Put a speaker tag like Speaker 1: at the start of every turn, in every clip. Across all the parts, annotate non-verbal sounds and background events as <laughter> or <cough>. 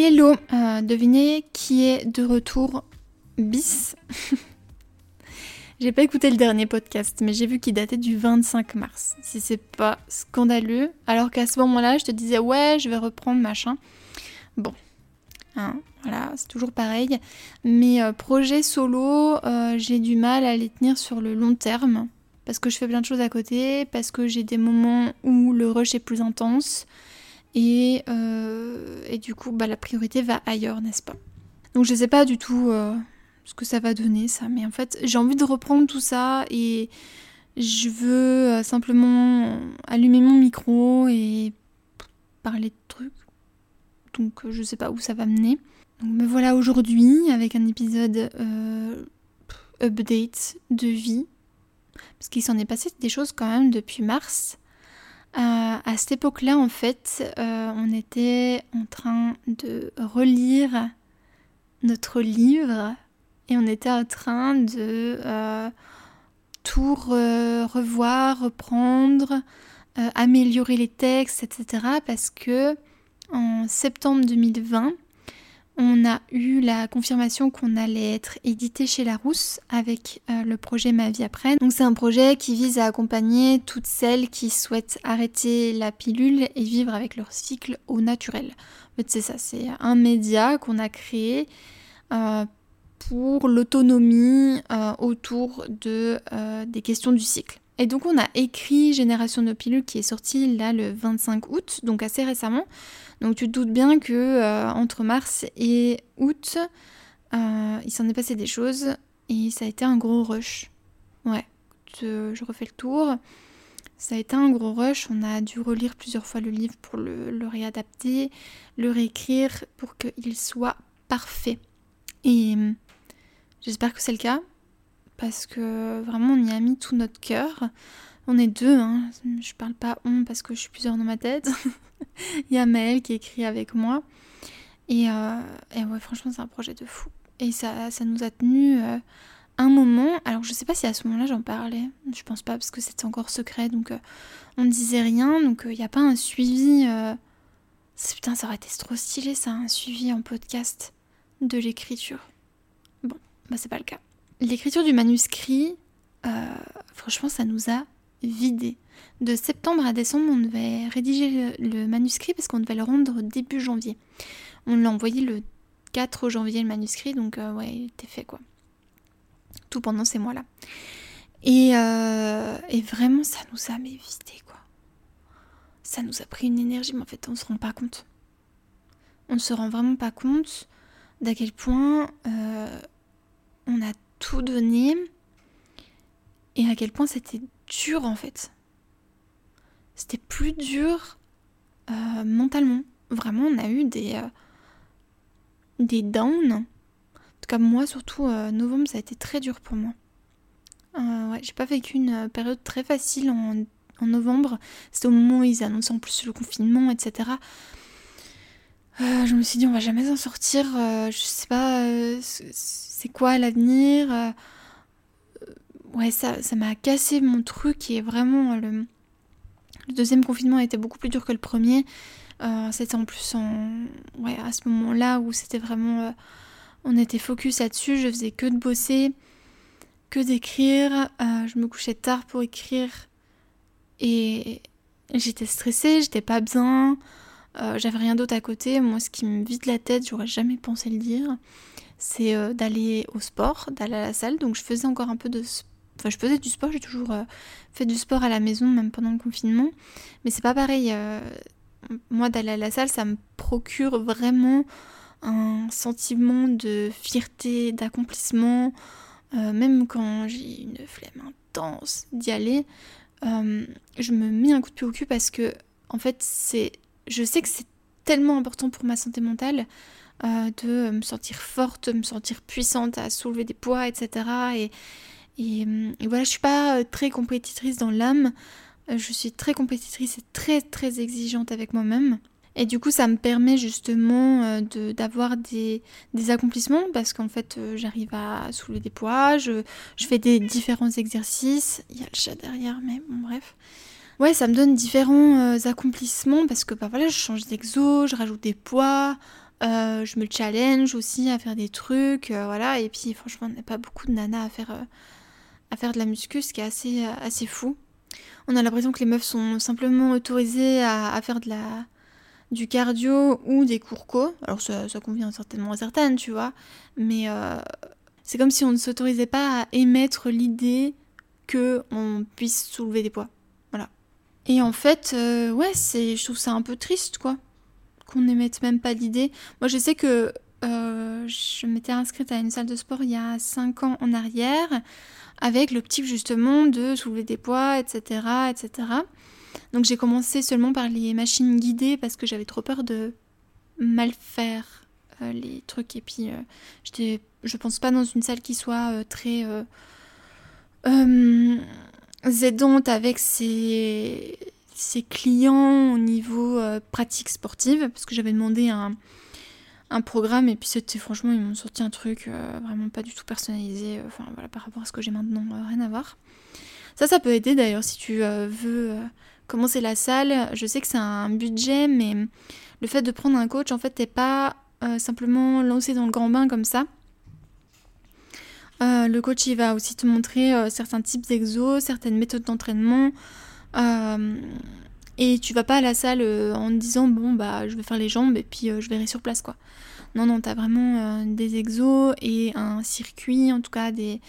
Speaker 1: Hello, euh, devinez qui est de retour bis <laughs> J'ai pas écouté le dernier podcast, mais j'ai vu qu'il datait du 25 mars. Si c'est pas scandaleux, alors qu'à ce moment-là, je te disais ouais, je vais reprendre machin. Bon, hein, voilà, c'est toujours pareil. Mes euh, projets solo, euh, j'ai du mal à les tenir sur le long terme parce que je fais plein de choses à côté, parce que j'ai des moments où le rush est plus intense et, euh, et du coup, bah, la priorité va ailleurs, n'est-ce pas? Donc je sais pas du tout ce que ça va donner ça. Mais en fait, j'ai envie de reprendre tout ça et je veux euh, simplement allumer mon micro et parler de trucs. Donc euh, je sais pas où ça va mener. Donc me voilà aujourd'hui avec un épisode euh, update de vie. Parce qu'il s'en est passé des choses quand même depuis mars. À cette époque-là, en fait, on était en train de relire notre livre et on était en train de euh, tout revoir, reprendre, euh, améliorer les textes, etc. Parce que en septembre 2020, on a eu la confirmation qu'on allait être édité chez Larousse avec euh, le projet Ma vie après. Donc c'est un projet qui vise à accompagner toutes celles qui souhaitent arrêter la pilule et vivre avec leur cycle au naturel. En c'est ça, c'est un média qu'on a créé pour l'autonomie euh, autour de, euh, des questions du cycle. Et donc on a écrit Génération de pilules qui est sorti là le 25 août, donc assez récemment. Donc tu te doutes bien que euh, entre mars et août, il s'en est passé des choses et ça a été un gros rush. Ouais, je refais le tour. Ça a été un gros rush, on a dû relire plusieurs fois le livre pour le, le réadapter, le réécrire pour qu'il soit parfait. Et J'espère que c'est le cas, parce que vraiment on y a mis tout notre cœur. On est deux, hein. je parle pas on parce que je suis plusieurs dans ma tête. <laughs> Il y a Maëlle qui écrit avec moi. Et, euh, et ouais, franchement, c'est un projet de fou. Et ça, ça nous a tenu euh, un moment. Alors, je sais pas si à ce moment-là j'en parlais. Je pense pas parce que c'était encore secret. Donc, euh, on ne disait rien. Donc, il n'y a pas un suivi. Putain, ça aurait été trop stylé, ça, un suivi en podcast de l'écriture bah, c'est pas le cas. L'écriture du manuscrit, euh, franchement, ça nous a vidé. De septembre à décembre, on devait rédiger le, manuscrit parce qu'on devait le rendre début janvier. On l'a envoyé le 4 janvier, le manuscrit, donc euh, ouais, il était fait quoi. Tout pendant ces mois-là. Et, euh, vraiment, ça nous a mais vidé quoi. Ça nous a pris une énergie, mais en fait, on se rend pas compte. On ne se rend vraiment pas compte d'à quel point on a tout donné et à quel point c'était dur en fait. C'était plus dur euh, mentalement. Vraiment, on a eu des, euh, des downs. En tout cas, moi, surtout, euh, novembre, ça a été très dur pour moi. ouais, j'ai pas vécu une période très facile en, en novembre. C'était au moment où ils annonçaient en plus le confinement, etc. je me suis dit, on va jamais en sortir. je sais pas c'est quoi l'avenir euh, Ouais, ça, ça m'a cassé mon truc et vraiment le, deuxième confinement été beaucoup plus dur que le premier. Euh, c'était en plus en, ouais, à ce moment-là où c'était vraiment. Euh, on était focus là-dessus, je faisais que de bosser, que d'écrire. je me couchais tard pour écrire et j'étais stressée, j'étais pas bien. J'avais rien d'autre à côté. Moi, ce qui me vide la tête, j'aurais jamais pensé le dire c'est euh, d'aller au sport, d'aller à la salle. Donc je faisais encore un peu de... Enfin, je faisais du sport, j'ai toujours euh, fait du sport à la maison, même pendant le confinement. Mais c'est pas pareil. Euh, moi, d'aller à la salle, ça me procure vraiment un sentiment de fierté, d'accomplissement. même quand j'ai une flemme intense d'y aller, je me mets un coup de pied au cul parce que, en fait, c'est, je sais que c'est tellement important pour ma santé mentale euh, de me sentir forte, de me sentir puissante à soulever des poids, etc. Et, voilà, je suis pas euh, très compétitrice dans l'âme, euh, je suis très compétitrice et très très exigeante avec moi-même. Et du coup, ça me permet justement d'avoir des, des, accomplissements parce qu'en fait, j'arrive à soulever des poids, je, je, fais des différents exercices. Il y a le chat derrière, mais bon, bref. Ouais, ça me donne différents accomplissements parce que bah voilà, je change d'exo, je rajoute des poids, je me challenge aussi à faire des trucs, voilà. Et puis franchement, on n'a pas beaucoup de nanas à faire, à faire de la muscu, ce qui est assez, assez fou. On a l'impression que les meufs sont simplement autorisées à, faire de la, du cardio ou des cours co. Alors ça, convient certainement à certaines, tu vois. Mais c'est comme si on ne s'autorisait pas à émettre l'idée que on puisse soulever des poids. Et en fait, ouais, c'est, je trouve ça un peu triste, quoi qu'on n'émette même pas l'idée. Moi, je sais que euh, je m'étais inscrite à une salle de sport il y a 5 ans en arrière, avec l'optique justement de soulever des poids, etc. etc. Donc j'ai commencé seulement par les machines guidées parce que j'avais trop peur de mal faire euh, les trucs. Et puis, euh, j'étais, je pense pas dans une salle qui soit très aidante avec ses clients au niveau euh, pratique sportive, parce que j'avais demandé un, un, programme et puis c'était franchement, ils m'ont sorti un truc euh, vraiment pas du tout personnalisé, euh, enfin voilà, par rapport à ce que j'ai maintenant, rien à voir. Ça, ça peut aider d'ailleurs si tu veux commencer la salle. Je sais que c'est un budget, mais le fait de prendre un coach, en fait, t'es pas simplement lancé dans le grand bain comme ça. Le coach, il va aussi te montrer certains types d'exos, certaines méthodes d'entraînement, euh, et tu vas pas à la salle euh, en disant bon bah je vais faire les jambes et puis euh, je verrai sur place quoi. Non non t'as vraiment des exos et un circuit en tout cas des,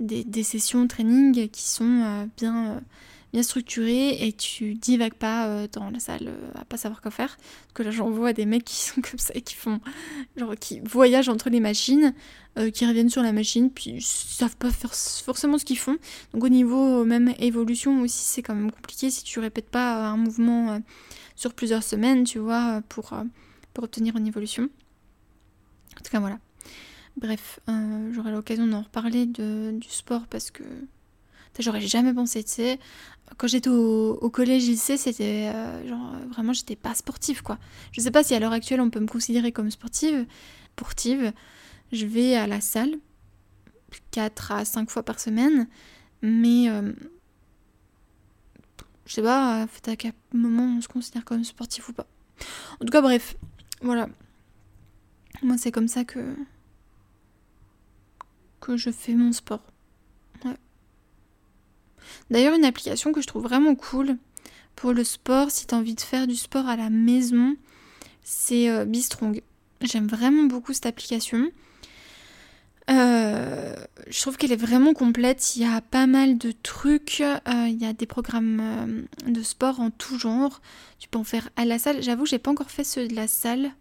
Speaker 1: des, des sessions training qui sont bien bien structuré et tu divagues pas euh, dans la salle euh, à pas savoir quoi faire. Parce que là j'en vois des mecs qui <laughs> sont comme ça et qui font genre qui voyagent entre les machines, euh, qui reviennent sur la machine, puis ils savent pas faire forcément ce qu'ils font. Donc au niveau même évolution aussi c'est quand même compliqué si tu répètes pas un mouvement sur plusieurs semaines, tu vois, pour, pour obtenir une évolution. En tout cas voilà. Bref, j'aurai l'occasion d'en reparler de, du sport parce que J'aurais jamais pensé, tu sais. Quand j'étais au, collège, lycée, c'était euh, genre vraiment, j'étais pas sportive quoi. Je sais pas si à l'heure actuelle on peut me considérer comme sportive. Sportive, je vais à la salle 4 à 5 fois par semaine, mais euh, je sais pas à quel moment on se considère comme sportif ou pas. En tout cas, bref, voilà. Moi, c'est comme ça que que je fais mon sport. D'ailleurs, une application que je trouve vraiment cool pour le sport, si tu as envie de faire du sport à la maison, c'est euh, Bistrong. J'aime vraiment beaucoup cette application. Euh, je trouve qu'elle est vraiment complète. Il y a pas mal de trucs. Euh, il y a des programmes de sport en tout genre. Tu peux en faire à la salle. J'avoue, j'ai pas encore fait ceux de la salle.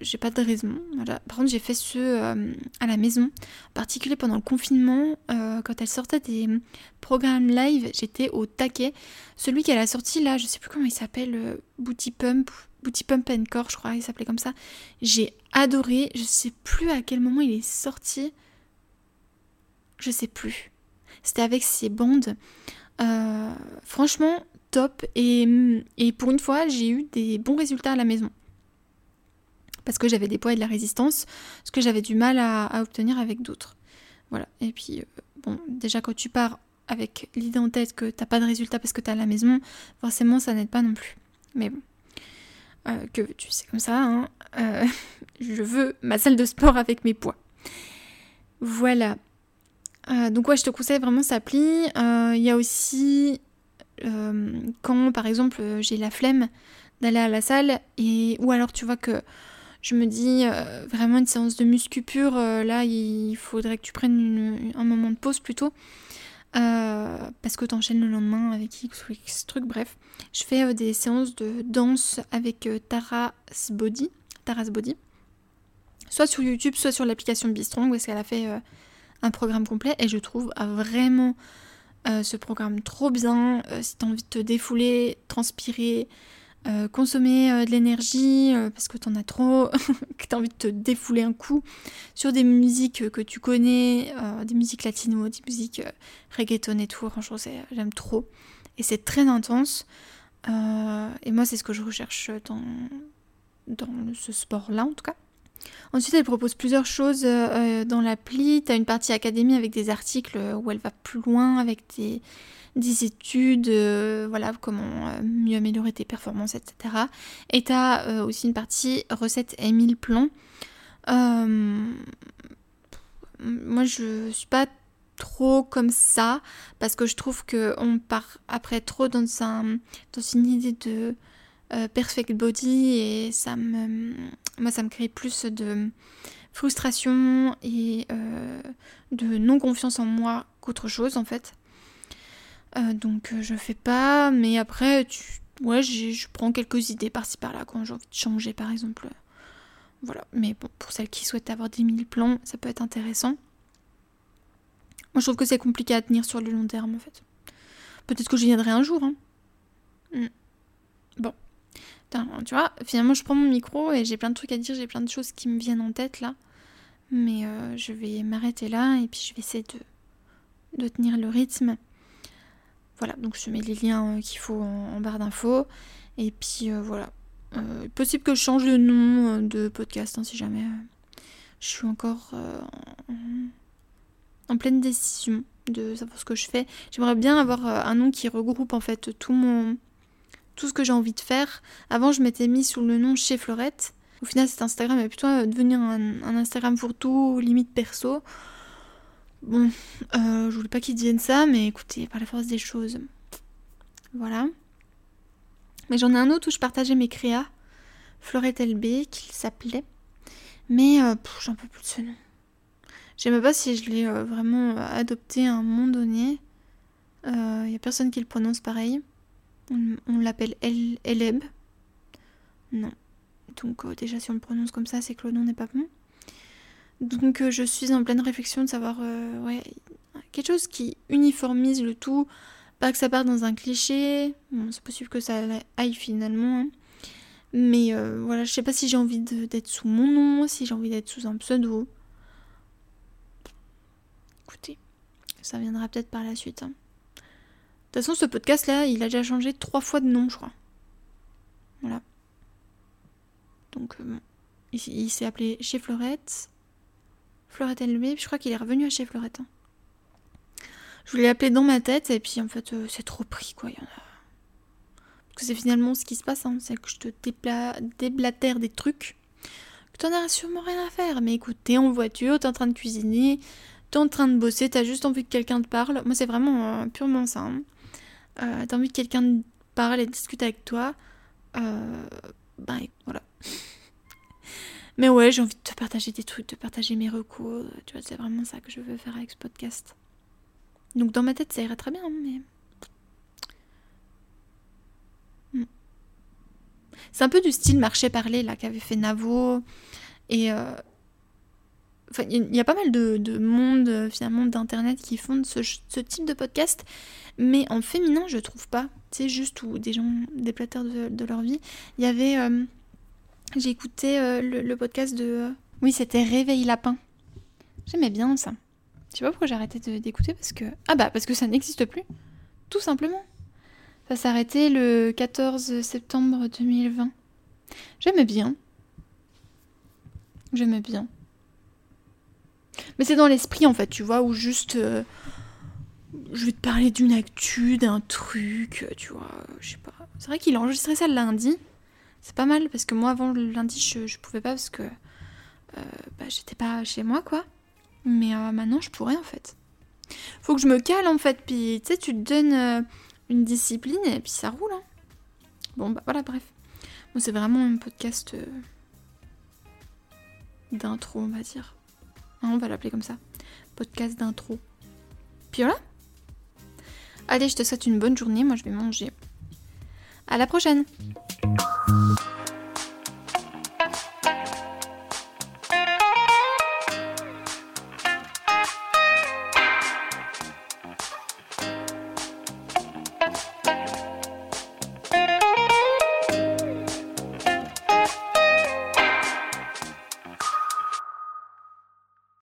Speaker 1: J'ai pas de raison. Par contre, j'ai fait ce euh, à la maison, en particulier pendant le confinement, euh, quand elle sortait des programmes live, j'étais au taquet. Celui qu'elle a sorti là, je sais plus comment il s'appelle, euh, Booty Pump, Booty Pump and Core, je crois, il s'appelait comme ça. J'ai adoré. Je sais plus à quel moment il est sorti. Je sais plus. C'était avec ses bandes. franchement, top. Et, et pour une fois, j'ai eu des bons résultats à la maison parce que j'avais des poids et de la résistance, ce que j'avais du mal à, obtenir avec d'autres. Voilà. Et puis, euh, bon, déjà quand tu pars avec l'idée en tête que t'as pas de résultat parce que t'es à la maison, forcément ça n'aide pas non plus. Mais bon. Euh, que tu sais comme ça, hein, euh, <laughs> je veux ma salle de sport avec mes poids. Voilà. donc ouais, je te conseille vraiment cette appli. Il y a aussi quand par exemple j'ai la flemme d'aller à la salle et ou alors tu vois que je me dis euh, vraiment une séance de muscu pure, euh, là il faudrait que tu prennes un moment de pause plutôt. Euh, parce que t'enchaînes le lendemain avec X ou X truc, bref. Je fais des séances de danse avec Taras Body, Taras Body. Soit sur YouTube, soit sur l'application Bistrong, parce qu'elle a fait un programme complet. Et je trouve vraiment ce programme trop bien. si t'as envie de te défouler, transpirer, euh, consommer euh, de l'énergie euh, parce que t'en as trop, <laughs> que t'as envie de te défouler un coup sur des musiques que tu connais, des musiques latino, des musiques reggaeton et tout. Franchement, j'aime trop. Et c'est très intense. et moi, c'est ce que je recherche dans, dans ce sport-là, en tout cas. Ensuite, elle propose plusieurs choses dans l'appli. Tu as une partie académie avec des articles où elle va plus loin avec des, des études, euh, voilà, comment euh, mieux améliorer tes performances, etc. Et tu as aussi une partie recettes et mille plans. moi, je suis pas trop comme ça parce que je trouve qu'on part après trop dans, dans une idée de perfect body et ça me crée plus de frustration et euh, de non-confiance en moi qu'autre chose, en fait. Euh, donc, euh, je fais pas, mais après, tu... ouais, je prends quelques idées par-ci par-là quand j'ai envie de changer, par exemple. Voilà, mais bon, pour celles qui souhaitent avoir 10 000 plans, ça peut être intéressant. Moi, je trouve que c'est compliqué à tenir sur le long terme, en fait. Peut-être que j'y viendrai un jour, hein. Hmm. Bon, tu vois, finalement je prends mon micro et j'ai plein de trucs à dire, j'ai plein de choses qui me viennent en tête là. Mais euh, je vais m'arrêter là et puis je vais essayer de, de tenir le rythme. Voilà, donc je mets les liens euh, qu'il faut en, barre d'infos. Et puis euh, voilà. possible que je change le nom de podcast hein, si jamais je suis encore en, pleine décision de savoir ce que je fais. J'aimerais bien avoir un nom qui regroupe en fait tout mon tout ce que j'ai envie de faire. Avant, je m'étais mis sous le nom chez Fleurette. Au final, cet Instagram est plutôt euh, devenu un, Instagram pour tout, limite perso. Bon, euh, je voulais pas qu'il devienne ça, mais écoutez, par la force des choses. Voilà. Mais j'en ai un autre où je partageais mes créas. Fleurette LB, qu'il s'appelait. Mais euh, j'en peux plus de ce nom. Je sais même pas si je l'ai vraiment adopté à un moment donné. Il n'y a personne qui le prononce pareil. On, l'appelle Eleb. Non. Donc euh, déjà si on le prononce comme ça, c'est que le nom n'est pas bon. Donc euh, je suis en pleine réflexion de savoir euh, ouais, quelque chose qui uniformise le tout, pas que ça parte dans un cliché. C'est possible que ça aille finalement. Hein. Mais voilà, je sais pas si j'ai envie d'être sous mon nom, si j'ai envie d'être sous un pseudo. Écoutez, ça viendra peut-être par la suite. Hein. De toute façon, ce podcast-là, il a déjà changé trois fois de nom, je crois. Voilà. Donc, euh, bon. Il, s'est appelé Chez Fleurette. Fleurette LB, je crois qu'il est revenu à Chez Fleurette. Hein. Je voulais l'appeler dans ma tête, et puis en fait, euh, c'est trop pris, quoi. Il y en a... Parce que c'est finalement ce qui se passe, hein. c'est que je te déblatère des trucs que t'en as sûrement rien à faire. Mais écoute, t'es en voiture, t'es en train de cuisiner, t'es en train de bosser, t'as juste envie que quelqu'un te parle. Moi, c'est vraiment euh, purement ça. Hein euh, t'as envie que quelqu'un parle et discute avec toi, ben. Mais ouais, j'ai envie de te partager des trucs, de partager mes recours. Tu vois, c'est vraiment ça que je veux faire avec ce podcast. Donc dans ma tête, ça irait très bien, mais. Hmm. C'est un peu du style marché-parler là qu'avait fait Navo. Et euh, Enfin, il y, a pas mal de, monde finalement d'internet qui font ce, type de podcast, mais en féminin je trouve pas. C'est juste où des gens déplatèrent de, de leur vie. Il y avait, euh, j'ai écouté euh, le, podcast de, euh, oui c'était Réveil lapin. J'aimais bien ça. Je sais pas pourquoi j'ai arrêté d'écouter parce que ah bah parce que ça n'existe plus, tout simplement. Ça s'est arrêté le 14 septembre 2020. J'aimais bien. J'aimais bien. Mais c'est dans l'esprit en fait, tu vois, où juste euh, je vais te parler d'une actu, d'un truc, tu vois, je sais pas. C'est vrai qu'il a enregistré ça le lundi. C'est pas mal parce que moi avant le lundi je, je pouvais pas parce que euh, bah, j'étais pas chez moi quoi. Mais maintenant je pourrais en fait. Faut que je me cale en fait, puis tu sais, tu te donnes une discipline et puis ça roule. Hein. Bon bah voilà, bref. Moi c'est vraiment un podcast d'intro on va dire. Hein, on va l'appeler comme ça. Podcast d'intro. Puis voilà. Allez, je te souhaite une bonne journée. Moi, je vais manger. À la prochaine.